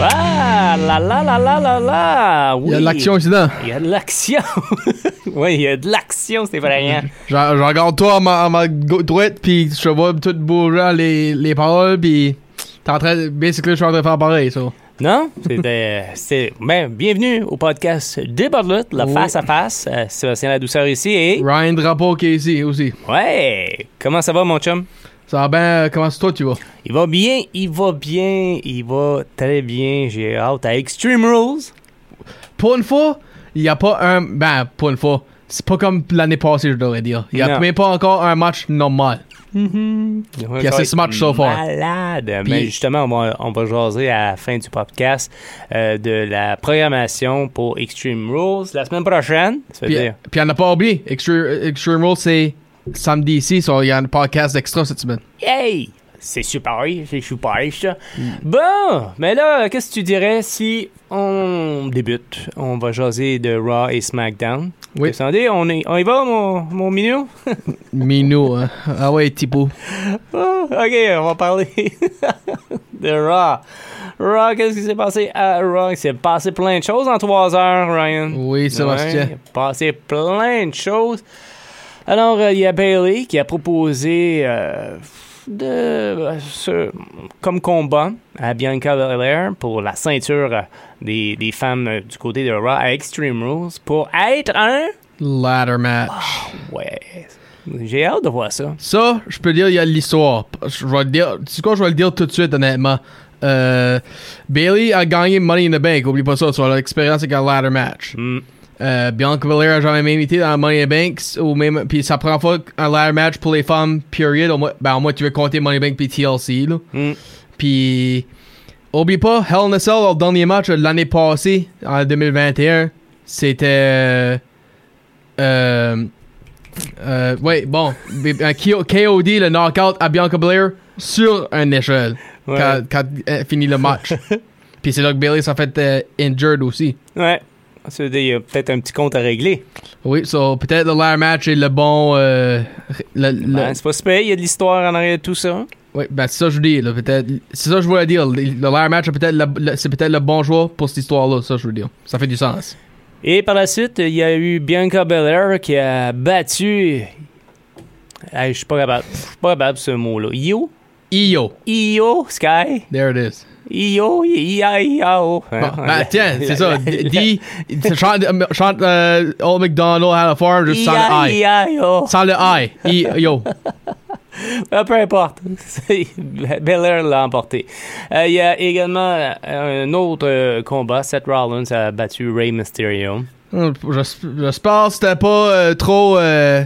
Ah, la la la la la la. Oui. Il y a de l'action ici dedans. Il y a de l'action. oui, il y a de l'action, c'est vrai. Je, je regarde toi à ma, ma droite, puis je vois tout bouger les, les paroles, puis t'es en train. Basically, je suis en train de faire pareil, ça. Non? C'était. c'est- Ben, bienvenue au podcast des Bordelottes, la Oui. face à face. Euh, Sébastien La Douceur ici et. Ryan Drapeau qui est ici aussi. Ouais! Comment ça va, mon chum? Ça va bien, comment c'est toi tu vas? Il va bien, il va bien, il va très bien. J'ai hâte à Extreme Rules. Pour une fois, il n'y a pas un. Ben, pour une fois, c'est pas comme l'année passée, je devrais dire. Il n'y a Non. même pas encore un match normal. Il y a six matchs so far? Malade. Puis- Mais justement, on va, on va jaser à la fin du podcast euh, de la programmation pour Extreme Rules la semaine prochaine. Puis, puis on n'a pas oublié, Extreme, Extreme Rules, c'est samedi ici, il y a un podcast extra cette semaine. Hey! C'est super, c'est super, ça. Mm. Bon, mais là, qu'est-ce que tu dirais si on débute? On va jaser de Raw et SmackDown? Oui. Dit? On, y- on y va, mon, mon minou? Minou, hein. Ah ouais, Tipo. Ah, ok, on va parler de Raw. Raw, qu'est-ce qui s'est passé à Raw? Il s'est passé plein de choses en trois heures, Ryan. Oui, Sébastien. Ouais, il a passé plein de choses. Alors, euh, il y a Bailey qui a proposé euh, de, ce- comme combat à Bianca Belair pour la ceinture des, des femmes du côté de Raw à Extreme Rules pour être un... Ladder match. Ouais, j'ai hâte de voir ça. Ça, je peux dire, il y a l'histoire. Je vais le dire, tu sais quoi, je vais le dire tout de suite, honnêtement. Euh, Bailey a gagné Money in the Bank, oublie pas ça, sur l'expérience avec un ladder match. Hmm. Euh, Bianca Belair a jamais même été dans Money Bank, ou même, puis la première fois un ladder match pour les femmes, period. Au moins, ben, au moins tu veux compter Money Bank puis TLC, là. Hmm. Puis, oublie pas, Hell in a Cell, le dernier match de l'année passée, en 2021, c'était. Euh, euh, euh, ouais, bon. KOD, le knockout à Bianca Belair sur un échelle Ouais. quand, quand elle finit le match. Puis c'est là que Bailey s'est fait euh, injured aussi. Ouais. Qu'il y a peut-être un petit compte à régler. Oui, so peut-être le ladder match est le bon. euh, le, le- Ben, c'est pas super, il y a de l'histoire en arrière de tout ça. Oui, ben c'est ça que je dis, là, peut-être. C'est ça que je voulais dire. Le, ladder match, est peut-être le- le- c'est peut-être le bon joueur pour cette histoire-là, ça je veux dire. Ça fait du sens. Et par la suite, il y a eu Bianca Belair qui a battu. Hey, je suis pas capable. Je suis pas capable ce mot-là. Io? Io, Io, Sky? there it is. Ia, Iao. Bon, ben tiens, c'est ça. Dis, chante, chante euh, Old McDonald à la farm juste sans le I. Sans le I. Io. Ah, Peu importe. Belair l'a emporté. Euh, Il y a également euh, un autre euh, combat. Seth Rollins a battu Rey Mysterio. J'es- J'espère que c'était pas euh, trop euh,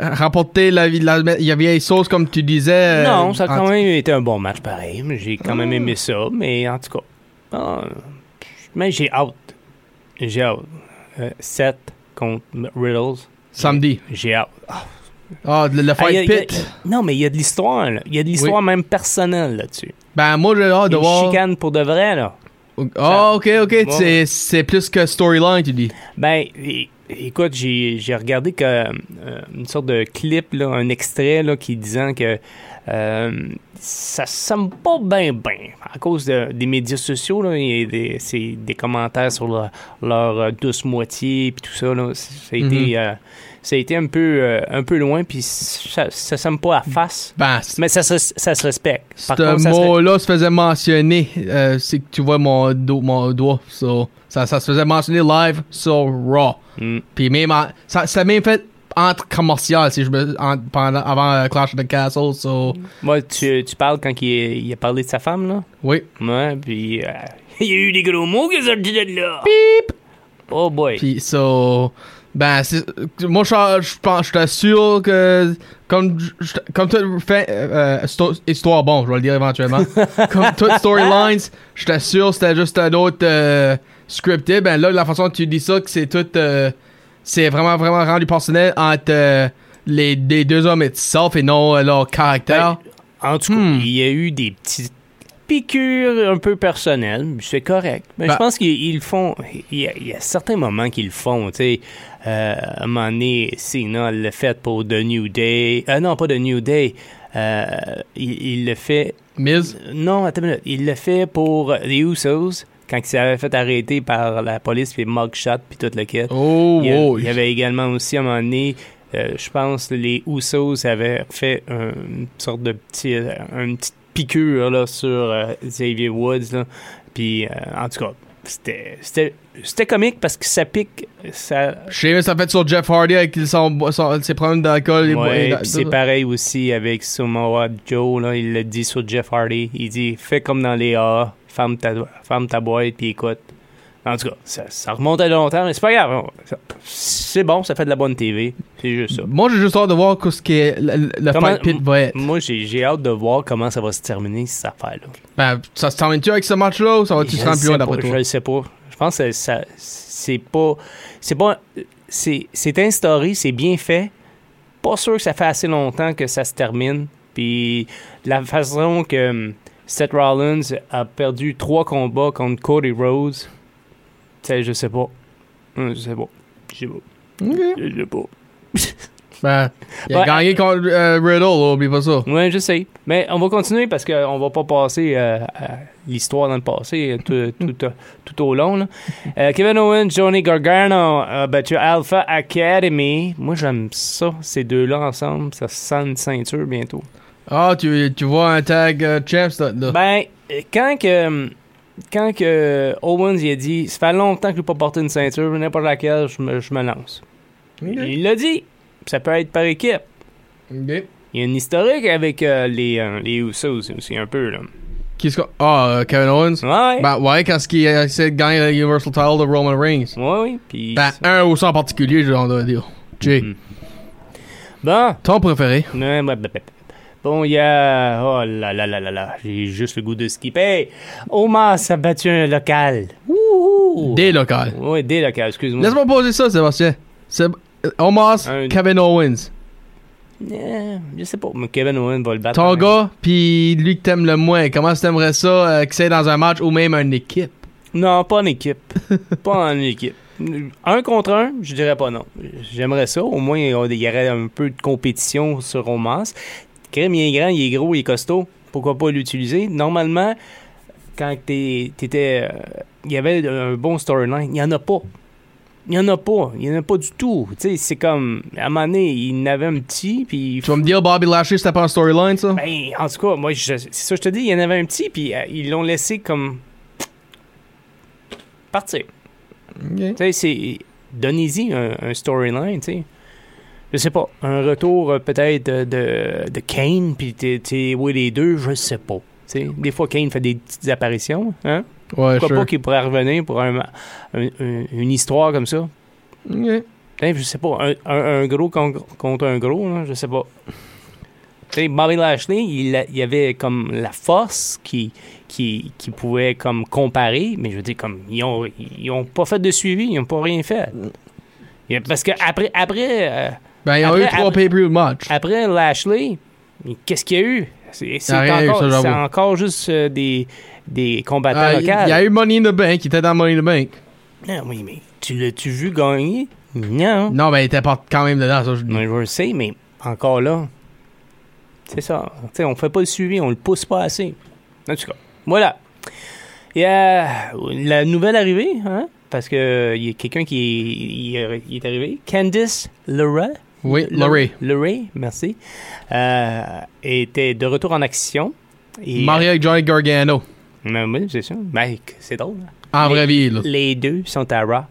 rapporter la, vie- la, la vieille sauce comme tu disais. euh, non, ça a quand même été un bon match pareil. J'ai quand même aimé ça. Mais en tout cas, ah, mais j'ai hâte. J'ai hâte. Euh, Seth contre Riddles. Samedi. J'ai hâte. Ah, le, le Ah, fight a- a- pit. non, mais il y a de l'histoire. là. Il y a de l'histoire même personnelle là-dessus. Ben, moi, j'ai hâte de voir. chicane pour de vrai, là. Ah, ok, ok. Ouais. C'est- plus que storyline, tu dis. Ben, écoute, j'ai j'ai regardé que, euh, une sorte de clip, là, un extrait là, qui disant que euh, ça semble pas bien bien à cause de- des médias sociaux. Là, a des, c'est des commentaires sur leur, leur, euh, douce moitié puis tout ça. Là, ça, a été, euh, ça a été un peu, euh, un peu loin puis ça, ça semble pas à face. Ben, Mais ça, se- ça se respecte. Par ce mot-là se faisait mentionner. euh, c'est que tu vois mon, do- mon doigt. So, ça, ça se faisait mentionner live sur Raw. Mm. Puis même, en- ça, ça même fait entre commercial si je me, en- pendant, avant euh, Clash of the Castle. So, Moi, tu, tu parles quand il, il a parlé de sa femme, là? oui. Ouais, puis euh, il y a eu des gros mots qui sont sortis de là. Beep! Oh boy. Puis, so, Ben, moi, je je pense, je t'assure que, comme, je- comme fais, euh, sto- histoire, bon, je vais le dire éventuellement, comme toutes storylines, je t'assure, c'était juste un autre euh, scripté. Ben là, la façon dont tu dis ça, que c'est tout, euh, c'est vraiment, vraiment rendu personnel entre euh, les, les deux hommes itself et non euh, leur caractère. Ben, en tout cas, Hmm. il y a eu des petites piqûres un peu personnelles, c'est correct. Mais Ben- je pense qu'ils ils le font. Il y, a, il y a certains moments qu'ils le font, tu sais. Euh, à un moment donné, Cena l'a fait pour The New Day. Euh, non, pas The New Day. Euh, il, il le fait. Miz, Non, attends une minute. Il l'a fait pour les Usos quand il s'avait fait arrêter par la police puis mugshot puis tout le kit. oh, Il y, oh, il avait également aussi à un moment donné, euh, je pense, les Usos avaient fait un- une sorte de petit, une petite piqûre là, sur euh, Xavier Woods. Là. Puis, euh, en tout cas, c'était, c'était, c'était comique parce que ça pique. Ça, Je sais, ça fait sur Jeff Hardy avec son, son- ses problèmes d'alcool. et- Ouais, c'est pareil aussi avec Samoa Joe, là, il l'a dit sur Jeff Hardy. Il dit Fais comme dans les A, ferme ta, ferme ta boîte, puis écoute. En tout cas, ça, ça remonte à longtemps, mais c'est pas grave. C'est bon, ça fait de la bonne TV. C'est juste ça. Moi, j'ai juste hâte de voir ce que le, le Comment- fight pit va être. Moi, j'ai hâte de voir comment ça va se terminer, cette affaire-là. Ben, ça se termine-tu avec ce match-là ou ça va-tu se rendre plus loin d'après toi? Je le sais pas. Je pense que ça, c'est pas. C'est pas. C'est instauré, c'est bien fait. Pas sûr que ça fait assez longtemps que ça se termine. Puis la façon que hum, Seth Rollins a perdu trois combats contre Cody Rhodes, sais, je sais pas. Hum, Je sais pas. Je sais pas. Je sais pas. Ben, il a Ouais. gagné contre euh, Riddle, oublie pas ça. Ouais, je sais. Mais on va continuer parce qu'on va pas passer euh, à l'histoire dans le passé euh, tout, tout, tout au long. là. Euh, Kevin Owens, Johnny Gargano a battu Alpha Academy. Moi, j'aime ça, ces deux-là ensemble. Ça sent une ceinture bientôt. Ah, tu, tu vois un tag euh, champs là. là. Ben, euh, quand que, quand que Owens il a dit « Ça fait longtemps que je n'ai pas porté une ceinture, n'importe laquelle, je me, je me lance. Il l'a dit. Ça peut être par équipe. Il y a une historique avec euh, les, euh, les Usos aussi, un peu. là. Qui que- Ah, euh, Kevin Owens? Ouais. Ben, ouais, quand il a essayé de gagner le Universal Title de Roman Reigns. Ouais, oui. Puis. Ben, un aussi en particulier, je dois dire. Jay, Mhm. Bon. ton préféré? Ouais, ouais, ouais, ouais. Bon, il y a. Oh là là là là là. J'ai juste le goût de skipper. Omas a battu un local. Wouhou! Des locales. Ouais, des locales, excuse-moi. Laisse-moi poser ça, Sébastien. C'est euh, Omos, Un- Kevin Owens. Eh, je sais pas, mais Kevin Owens va le battre. Ton gars, pis lui que t'aimes le moins, comment tu t'aimerais ça euh, que c'est dans un match ou même une équipe? Non, pas en équipe. pas en équipe. Un contre un, je dirais pas non. J'aimerais ça. Au moins, il y aurait un peu de compétition sur Romance. Crème, il est grand, il est gros, il est costaud. Pourquoi pas l'utiliser? Normalement, quand t'étais. euh, il y avait un bon storyline. Il n'y en a pas. Il n'y en a pas. Il n'y en a pas du tout. Tu sais, c'est comme. À un moment donné, il en avait un petit, puis. Tu vas me dire Bobby Lashley, c'était pas un storyline, ça? Ben, en tout cas, moi, c'est ça que je te dis, il y en avait un petit, puis euh, ils l'ont laissé comme. partir. Tu sais, c'est. Donnez-y un, un storyline, tu sais. Je sais pas. Un retour euh, peut-être de, de, Kane, puis t'es, oui, les deux, je sais pas. Des fois, Kane fait des petites apparitions. Hein? Ouais, Pourquoi sure. pas qu'il pourrait revenir pour un, une histoire comme ça? Hein, je sais pas. Un, un- gros con- contre un gros, là, je sais pas. Tu sais, Bobby Lashley, il, y avait comme la force qui, qui, qui pouvait comme comparer, mais je veux dire, comme, ils ont, ils ont pas fait de suivi, ils ont pas rien fait. A- Parce que après, après, euh, Ben, ils ont Après- eu trois pay-per-view match. après Lashley, mais qu'est-ce qu'il y a eu? C'est eu, encore, ça, juste euh, des, des combattants Il locaux. y a eu Money in the Bank, il était dans Money in the Bank. Ah oui, mais tu l'as-tu vu gagner? Non. Non, ben, il était quand même dedans, ça, je dis. Mais je le sais, mais encore là, c'est ça. Tu sais, on fait pas le suivi, on le pousse pas assez. En tout cas, voilà. Il y a la nouvelle arrivée, hein, parce que il y a quelqu'un qui est, il est- il est arrivé. Candice LeRae. Oui, Laurie. LeRae, merci. Euh, était de retour en action. Et, Maria et Johnny Gargano. Euh, oui, c'est ça. Ben, c'est drôle. hein. En Les- vraie vie, là. Les deux sont à Raw.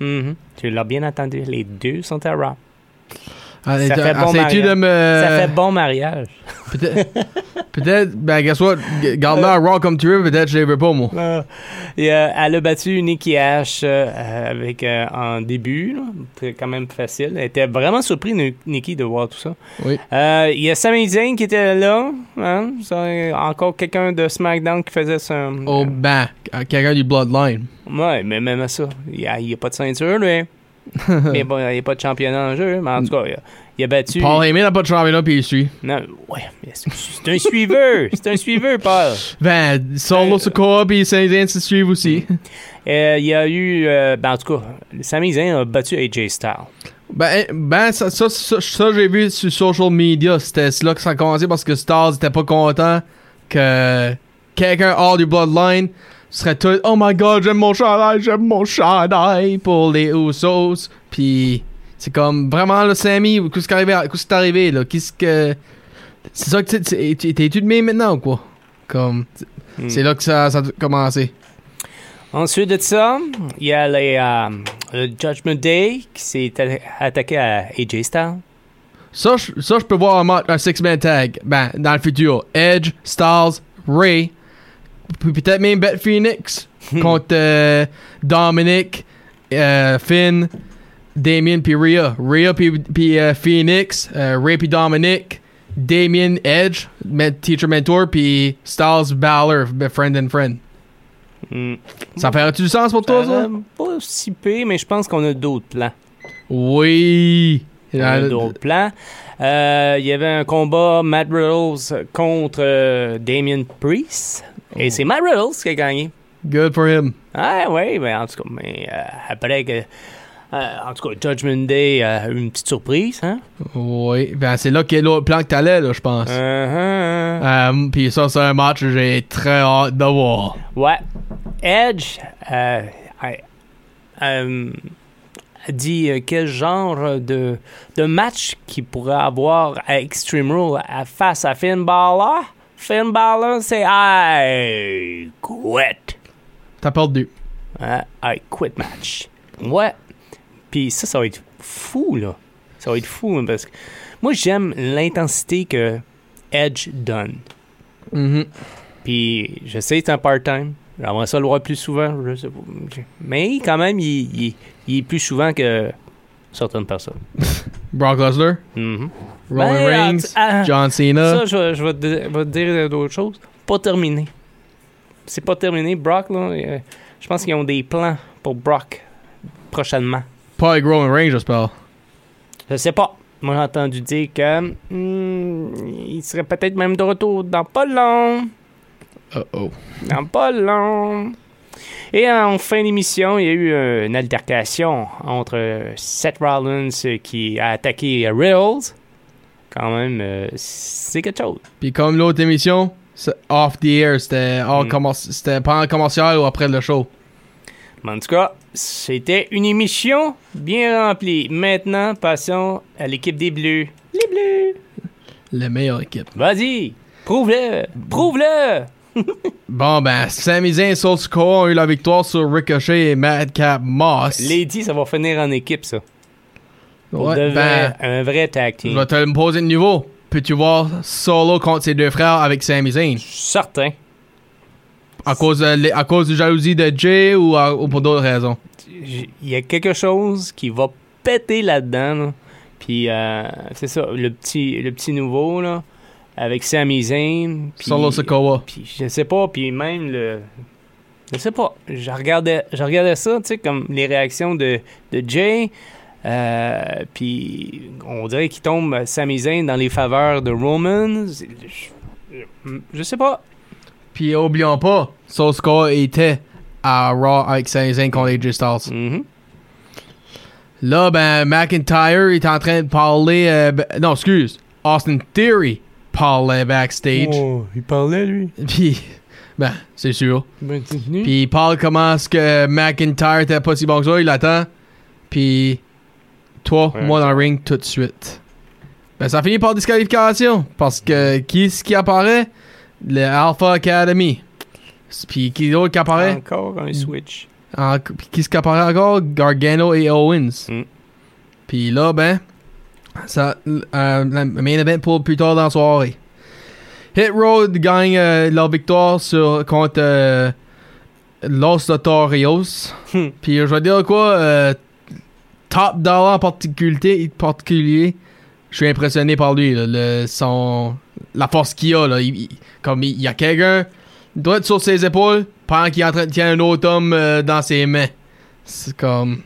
Mhm. Tu l'as bien entendu, les deux sont à Raw. Ah, Ça fait bon mariage. de me... Ça fait bon mariage. Peut-être, peut-être, ben, guess what? G- Garde-la à Raw comme tu veux, peut-être je les veux pas, moi. Ah. Et, euh, elle a battu Nikki Ash euh, avec, euh, en début. là. C'était quand même facile. Elle était vraiment surprise, Ni- Nikki, de voir tout ça. Oui. Il y a Sami Zayn qui était là. Hein? Encore quelqu'un de SmackDown qui faisait son... Oh, ben, quelqu'un du Bloodline. Ouais, mais même à ça, il n'y a pas de ceinture, lui. mais bon, il n'y a pas de championnat en jeu. Mais en tout cas, il a, il a battu... Paul Heyman n'a pas de championnat, puis il suit. Non, ouais, c'est un suiveur. c'est un suiveur, Paul. Ben, Solo Sokoa puis Saint-Zayn se suivent aussi. Euh, il y a eu... euh, ben, en tout cas, Sami Zayn a battu AJ Styles. Ben, ben ça, ça, ça, ça, j'ai vu sur social media. C'était là que ça a commencé parce que Stars était pas content que quelqu'un hors du Bloodline serait tout Oh my god, j'aime mon chandail, j'aime mon chandail pour les Usos. Puis c'est comme vraiment là, Sammy, qu'est-ce qui est arrivé, qu'est-ce qui est arrivé là? Qu'est-ce que. C'est ça que tu- tu- tu- de même maintenant ou quoi? Comme. Hmm. C'est là que ça, ça a commencé. Ensuite de ça, il y a les, euh, le Judgment Day qui s'est attaqué à AJ Styles. Ça, je- ça, je peux voir un, match- un six-man tag. Ben, dans le futur. Edge, Styles, Ray. Peut-être même Beth Phoenix contre euh, Dominic, euh, Finn, Damien puis Rhea. Rhea puis, euh, Phoenix, euh, Ray puis Dominic, Damien Edge, teacher mentor, puis Styles Balor, friend and friend. Hmm. Ça fait-tu du sens pour toi, ça? Pas si peu, mais je pense qu'on a d'autres plans. Oui. On a d'autres plans. Euh, Il y avait un combat Matt Riddles contre euh, Damien Priest. Et c'est Matt Riddles qui a gagné. Good for him. Ah oui, mais en tout cas, mais, euh, après que. euh, en tout cas, Judgment Day a eu une petite surprise, hein? Oui. Ben, c'est là qu'il y a l'autre plan que t'allais, là, je pense. Euh, puis ça, c'est un match que j'ai très hâte de voir. Ouais. Edge euh, a, dit quel genre de, de match qu'il pourrait avoir à Extreme Rule face à Finn Balor? Finn Balor, c'est I quit. T'as perdu. Hein, I quit match. Ouais. Puis ça, ça va être fou, là. Ça va être fou, hein, parce que moi, j'aime l'intensité que Edge donne. Mhm. Puis je sais c'est un part-time. J'aimerais ça le voir plus souvent. Je sais pas. Mais quand même, il, il- il est plus souvent que certaines personnes. Brock Lesnar, Mhm. Roman Ben, Reigns, ah, John Cena? Ça, je, vais- je vais, te, dire d'autres choses. Pas terminé. C'est pas terminé. Brock, là, euh, je pense qu'ils ont des plans pour Brock prochainement. Pas avec Roman Reigns, j'espère. Je sais pas. Moi, j'ai entendu dire que hmm, il serait peut-être même de retour dans pas long. Uh oh. Dans pas long. Et en fin d'émission, il y a eu euh, une altercation entre euh, Seth Rollins euh, qui a attaqué Riddles. Quand même, euh, c'est quelque chose. Puis comme l'autre émission, off the air, c'était Mm. pas en commercial ou après le show. Mais en tout cas, c'était une émission bien remplie. Maintenant, passons à l'équipe des Bleus. Les Bleus! La meilleure équipe. Vas-y! Prouve-le! Prouve-le! Bon, ben, Sami Zayn et Soul Sikoa ont eu la victoire sur Ricochet et Madcap Moss. Lady, ça va finir en équipe, ça. Ouais, de vrai, ben, un vrai tag je team. vais te le poser de nouveau. Peux-tu voir Solo contre ses deux frères avec Sami Zayn? Certain. À cause, de, à cause de jalousie de Jay ou, à- ou pour d'autres raisons? Il y a quelque chose qui va péter là-dedans. là. Puis, euh, c'est ça, le petit, le petit nouveau, là, avec Sami Zayn. Solo Sikoa. Puis je sais pas, puis même le. Je sais pas. Je regardais, je regardais ça, tu sais, comme les réactions de, de Jay. euh, puis on dirait qu'il tombe Sami Zayn dans les faveurs de Roman. Je, je- sais pas. Puis oublions pas, Sikoa était à Raw avec Sami Zayn contre AJ Styles. Mhm. Là, ben, McIntyre est en train de parler. euh, ben- non, excuse. Austin Theory parlait backstage. Oh, il parlait, lui? Puis, ben, c'est sûr. Ben. Puis il parle comment est-ce que McIntyre était pas si bon que ça, il attend. Puis, toi, Ouais. moi dans le ring tout de suite. Ben, ça finit par disqualification. Parce que qui est-ce qui apparaît? Le Alpha Academy. Puis qui d'autre qui apparaît? Encore un switch. En- puis qui est-ce qui apparaît encore? Gargano et Owens. Mm. Puis là, ben, Ça, euh, main event pour plus tard dans la soirée. Hit Road gagne euh, leur victoire sur, contre euh, Los Notorios. Hmm. Puis je vais dire quoi, euh, Top Dollar en particulier, particulier je suis impressionné par lui. là, le, son, la force qu'il a. Là, il, il- comme il, il y a quelqu'un, doit être sur ses épaules pendant qu'il est en train de tenir un autre homme dans ses mains. C'est comme.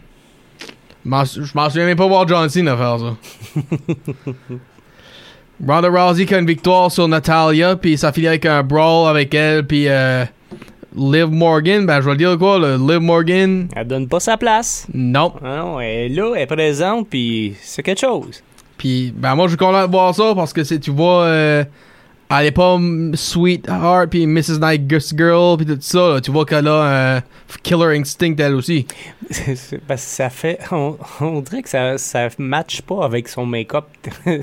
Je m'en- souviens même pas voir John Cena faire ça. Ronda Rousey qui a une victoire sur Natalia, puis ça finit avec un brawl avec elle, puis euh, Liv Morgan, ben je vais le dire quoi, le Liv Morgan, Elle donne pas sa place. non. Ah non, elle est là, elle est présente, puis c'est quelque chose. Puis ben moi je suis content de voir ça parce que c'est tu vois, euh, elle est pas mm, Sweetheart puis Mrs. Nice Girl puis tout ça, là. tu vois qu'elle a un killer instinct elle aussi. C'est- c'est Parce que ça fait. On, on dirait que ça, ça matche pas avec son make-up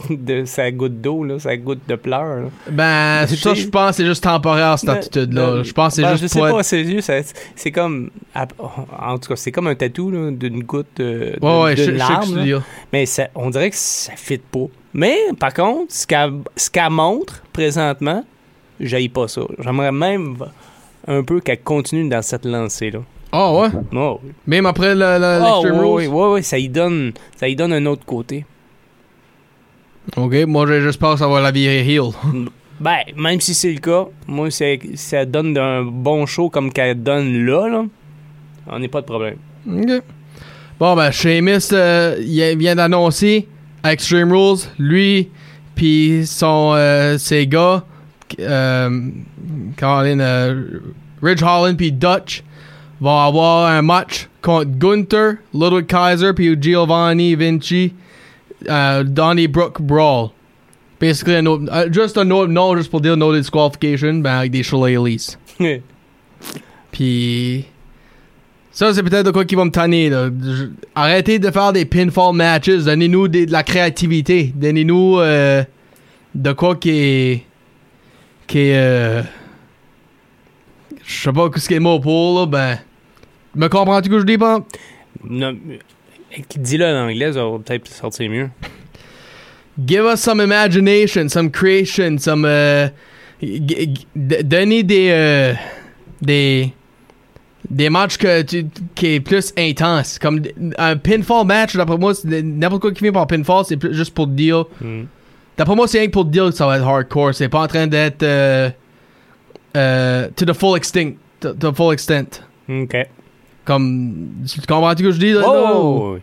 de sa goutte d'eau, là, sa goutte de pleurs. là. Ben ça je pense c'est juste temporaire cette Ben, attitude là. ben, Je pense c'est ben, juste Je sais pas, être- c'est juste. c'est- C'est comme. En tout cas, c'est comme un tatou d'une goutte euh, de, Ouais ouais, larme. Mais ça, on dirait que ça fit pas. Mais par contre, ce qu'elle ce qu'elle montre présentement, j'aille pas ça. J'aimerais même un peu qu'elle continue dans cette lancée-là. Ah ouais, Oh, même après l'Extreme ouais, Rules? ouais, ouais, ouais, ça y donne, ça y donne un autre côté. OK, moi je- j'espère que ça va la virer heel. Ben, même si c'est le cas, moi, c'est, ça donne un bon show comme qu'elle donne là, là. On n'est pas de problème. OK. Bon, ben, Sheamus, euh, il vient d'annoncer Extreme Rules, lui, puis son, euh, ses gars, euh, Colin, euh, Ridge Holland, puis Dutch, vont avoir un match contre Gunther, Ludwig Kaiser, puis Giovanni Vinci, euh, Donnybrook Brawl. Basically, un autre, euh, juste un autre nom, juste pour dire no disqualification, ben, avec des shillelaghs. Puis ça, c'est peut-être de quoi qui va me tanner. Là. Je- Arrêtez de faire des pinfall matches. Donnez-nous de la créativité. Donnez-nous euh, de quoi qui est. qui est. euh, je sais pas ce qu'il est le mot pour, là. Ben. Me comprends-tu que je dis pas? Non, Dis-le en anglais, ça va peut-être sortir mieux. Give us some imagination, some creation, some. euh, donnez des. euh, des. Des matchs que tu- qui est plus intense. Comme un pinfall match, d'après moi, n'importe quoi qui vient par pinfall, c'est juste pour dire. Hmm. D'après moi, c'est rien que pour dire que ça va être hardcore. C'est pas en train d'être. euh, euh, to the full extent. To, to the full extent. OK. Comme. Tu comprends ce que je dis là? Oh!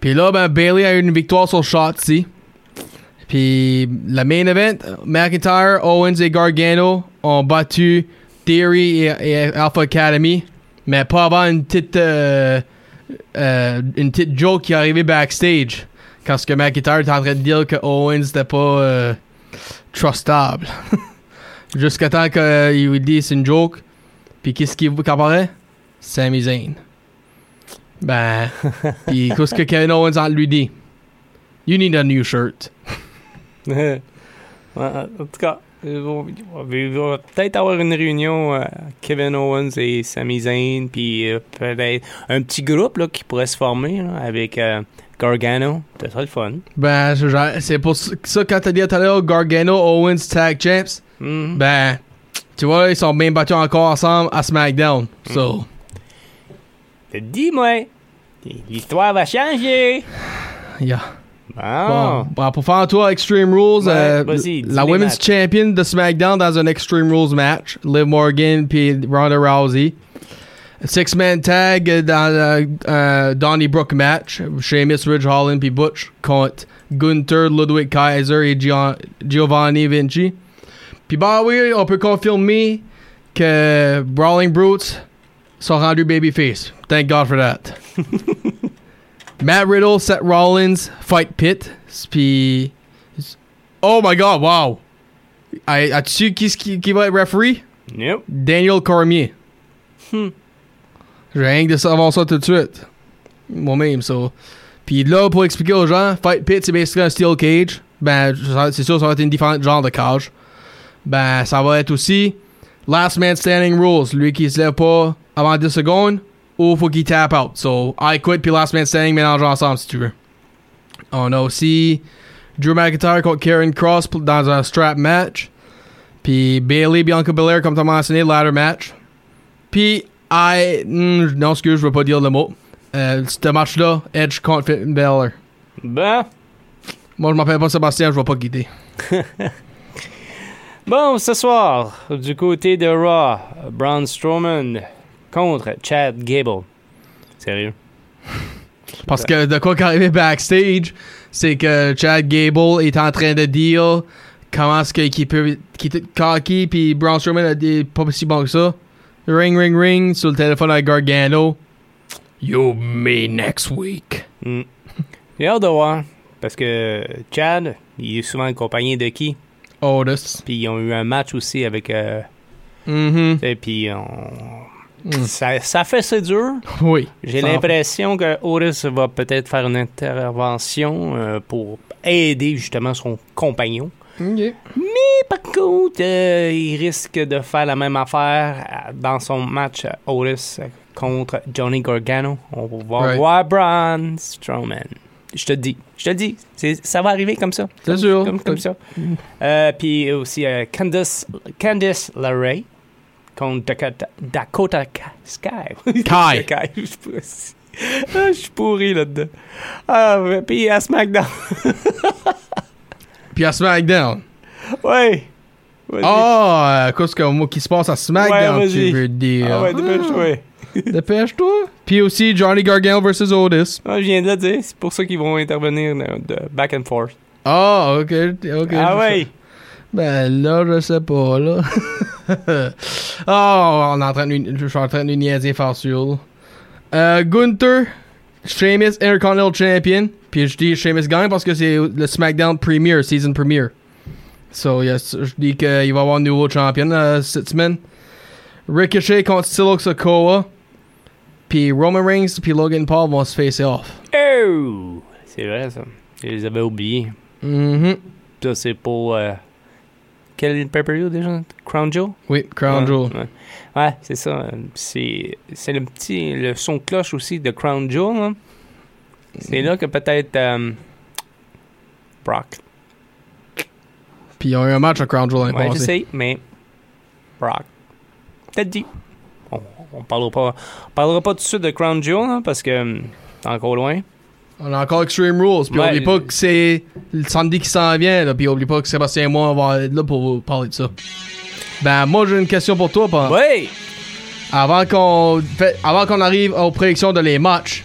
Puis là, ben, Bailey a eu une victoire sur Shotzi. Puis le main event, McIntyre, Owens et Gargano ont battu Theory et, et Alpha Academy. Mais pas avant une petite, euh, euh, une petite joke qui est arrivée backstage. Quand ce que McIntyre était en train de dire que Owens n'était pas euh, trustable. Jusqu'à temps qu'il lui dise c'est une joke. Puis qu'est-ce qui apparaît? Sami Zayn. Ben, puis qu'est-ce que Kevin Owens en lui dit? You need a new shirt. En tout cas, il va, il va peut-être avoir une réunion euh, Kevin Owens et Sami Zayn, puis euh, peut-être un petit groupe là, qui pourrait se former là, avec euh, Gargano. Ça serait le fun. Ben, c'est pour ça quand t'as dit tout à l'heure Gargano, Owens, Tag Champs. Mhm. Ben, tu vois, ils sont bien battus encore ensemble à SmackDown. So, Te dis, moi, l'histoire va changer. yeah. Bon. Bon, bon, pour faire un tour à Extreme Rules, Ouais, euh, la Women's matchs. Champion de SmackDown dans un Extreme Rules match, Liv Morgan puis Ronda Rousey. Six-man tag euh, dans le euh, Donnybrook match, Sheamus, Ridge Holland puis Butch contre Gunther, Ludwig Kaiser et Gio- Giovanni Vinci. Puis bah oui, on peut confirmer que Brawling Brutes sont rendus babyface. Thank God for that. Matt Riddle, Seth Rollins, Fight Pit. Puis. Oh my god, wow! I, As-tu qui, qui, qui va être referee? Yep. Daniel Cormier. Hmm. J'ai rien que de savoir ça tout de suite. Moi-même, ça. Puis là, pour expliquer aux gens, Fight Pit, c'est basically un steel cage. Ben, c'est sûr, ça va être une différente genre de cage. Ben, ça va être aussi Last Man Standing Rules. Lui qui se lève pas avant 10 secondes, ou faut qu'il tap out. So, I quit puis Last Man Standing mélange ensemble si tu veux. On a aussi Drew McIntyre contre Karen Cross dans un strap match. Puis Bailey, Bianca Belair, comme tu as mentionné, ladder match. Puis, I. hmm, non, excuse, je veux pas dire le mot. Euh, ce match-là, Edge contre Balor. Ben, Moi, je m'appelle pas Sébastien, je vais pas guider. bon, ce soir, du côté de Raw, Braun Strowman contre Chad Gable. Sérieux? Parce que de quoi qu'arrivé backstage, c'est que Chad Gable est en train de dire comment est-ce qu'il peut quitter cocky, puis Braun Strowman a dit pas si bon que ça. Ring, ring, ring, sur le téléphone avec Gargano. You me next week. Hmm. J'ai hâte de voir. Parce que Chad, il est souvent accompagné de qui? Otis. Puis ils ont eu un match aussi avec. euh, Mhm. et puis on- Mm. ça, ça fait c'est dur. Oui. J'ai l'impression que Otis va peut-être faire une intervention euh, pour aider justement son compagnon. Ok. Par contre, euh, il risque de faire la même affaire euh, dans son match Otis contre Johnny Gargano. On va Right. voir Braun Strowman. Je te dis, je te dis, ça va arriver comme ça. C'est sûr. Comme, comme ça. Euh, puis aussi Candice, Candice LeRae contre Dakota, Dakota Sky. Kai. Kai, je suis pourri. Ah, je suis pourri là-dedans. Ah, puis à SmackDown. Puis à SmackDown. ouais. Ah, euh, qu'est-ce que moi qui se passe à SmackDown, Ouais, tu veux dire? Ah ouais, dépêche-toi. Dépêche-toi. Puis aussi Johnny Gargano versus Otis. Ah, je viens de le dire, c'est pour ça qu'ils vont intervenir de, back and forth. Ah, ok, ok. ah ouais. Ben là, je sais pas, là. oh, on est en train de, je suis en train de niaiser fort sûr. Euh, Gunther, Sheamus Intercontinental Champion. Puis je dis Sheamus gagne parce que c'est le SmackDown Premier, Season Premier. So, yes, je dis qu'il va y avoir un nouveau champion euh, cette semaine. Ricochet contre Silo Sokoa. Puis Roman Reigns puis Logan Paul vont se face off. Oh! C'est vrai ça. Je les avais oubliés. Mhm. Ça, c'est pour. euh, quel pay-per-view déjà? Crown Jewel? Oui, Crown Ouais, Jewel. Ouais, Ouais, c'est ça. euh, C'est c'est le petit. Le son de cloche aussi de Crown Jewel. hein. C'est là que peut-être. euh, Brock. Puis ils ont eu un match à Crown Jewel l'année Ouais, je sais, mais. Brock. Peut-être dit. On, on parlera pas. On parlera pas tout de suite de Crown Jewel, hein, parce que. C'est encore loin. On a encore Extreme Rules. Puis Ouais. oublie pas que c'est le samedi qui s'en vient. Là, puis oublie pas que Sébastien et moi on va être là pour vous parler de ça. Ben moi j'ai une question pour toi. Pan. Ouais! Avant qu'on avant qu'on arrive aux prédictions de les matchs,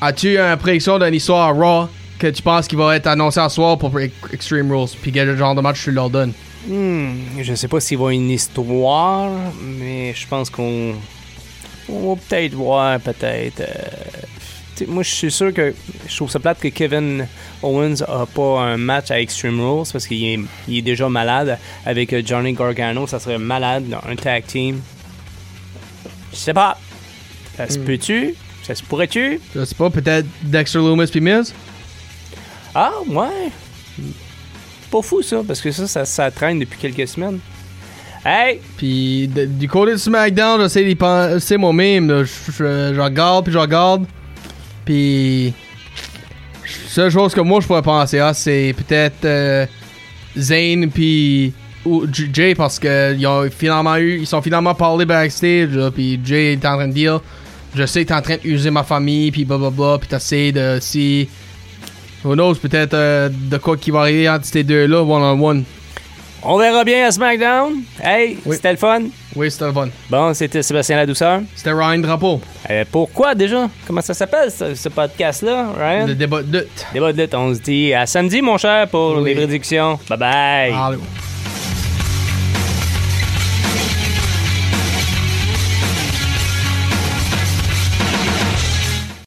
as-tu une prédiction d'une histoire Raw que tu penses qui va être annoncée à soir pour Ex- Extreme Rules? Puis quel genre de match tu leur donnes? Hmm, je sais pas s'il va y avoir une histoire, mais je pense qu'on on va peut-être voir, peut-être. euh, moi, je suis sûr que je trouve ça plate que Kevin Owens a pas un match à Extreme Rules parce qu'il est, il est déjà malade. Avec euh, Johnny Gargano, ça serait malade dans un tag team. Je sais pas. Ça se peut-tu? Ça se pourrait-tu? Je sais pas, peut-être Dexter Loomis puis Miz? Ah, ouais. Pas fou ça, parce que ça, ça, ça traîne depuis quelques semaines. Hey! Puis du côté de SmackDown, penser moi-même. je regarde, puis je regarde. Puis. Seule chose que moi je pourrais penser à, c'est peut-être euh, Zayn puis Jay parce que ils ont finalement eu, ils sont finalement parlé backstage. là, Puis Jay est en train de dire, je sais que t'es en train d'user ma famille, puis blablabla, puis t'essaies de si. Who knows, peut-être euh, de quoi qui va arriver entre ces deux-là, one on one. On verra bien à SmackDown. Hey, Oui. c'était le fun. Oui, c'était le fun. Bon, c'était Sébastien La Douceur. C'était Ryan Drapeau, Euh, pourquoi déjà? Comment ça s'appelle ce, ce podcast-là, Ryan? le débat de lutte. Débat de lutte. On se dit à samedi, mon cher, pour Oui. les prédictions. Bye bye. Allô.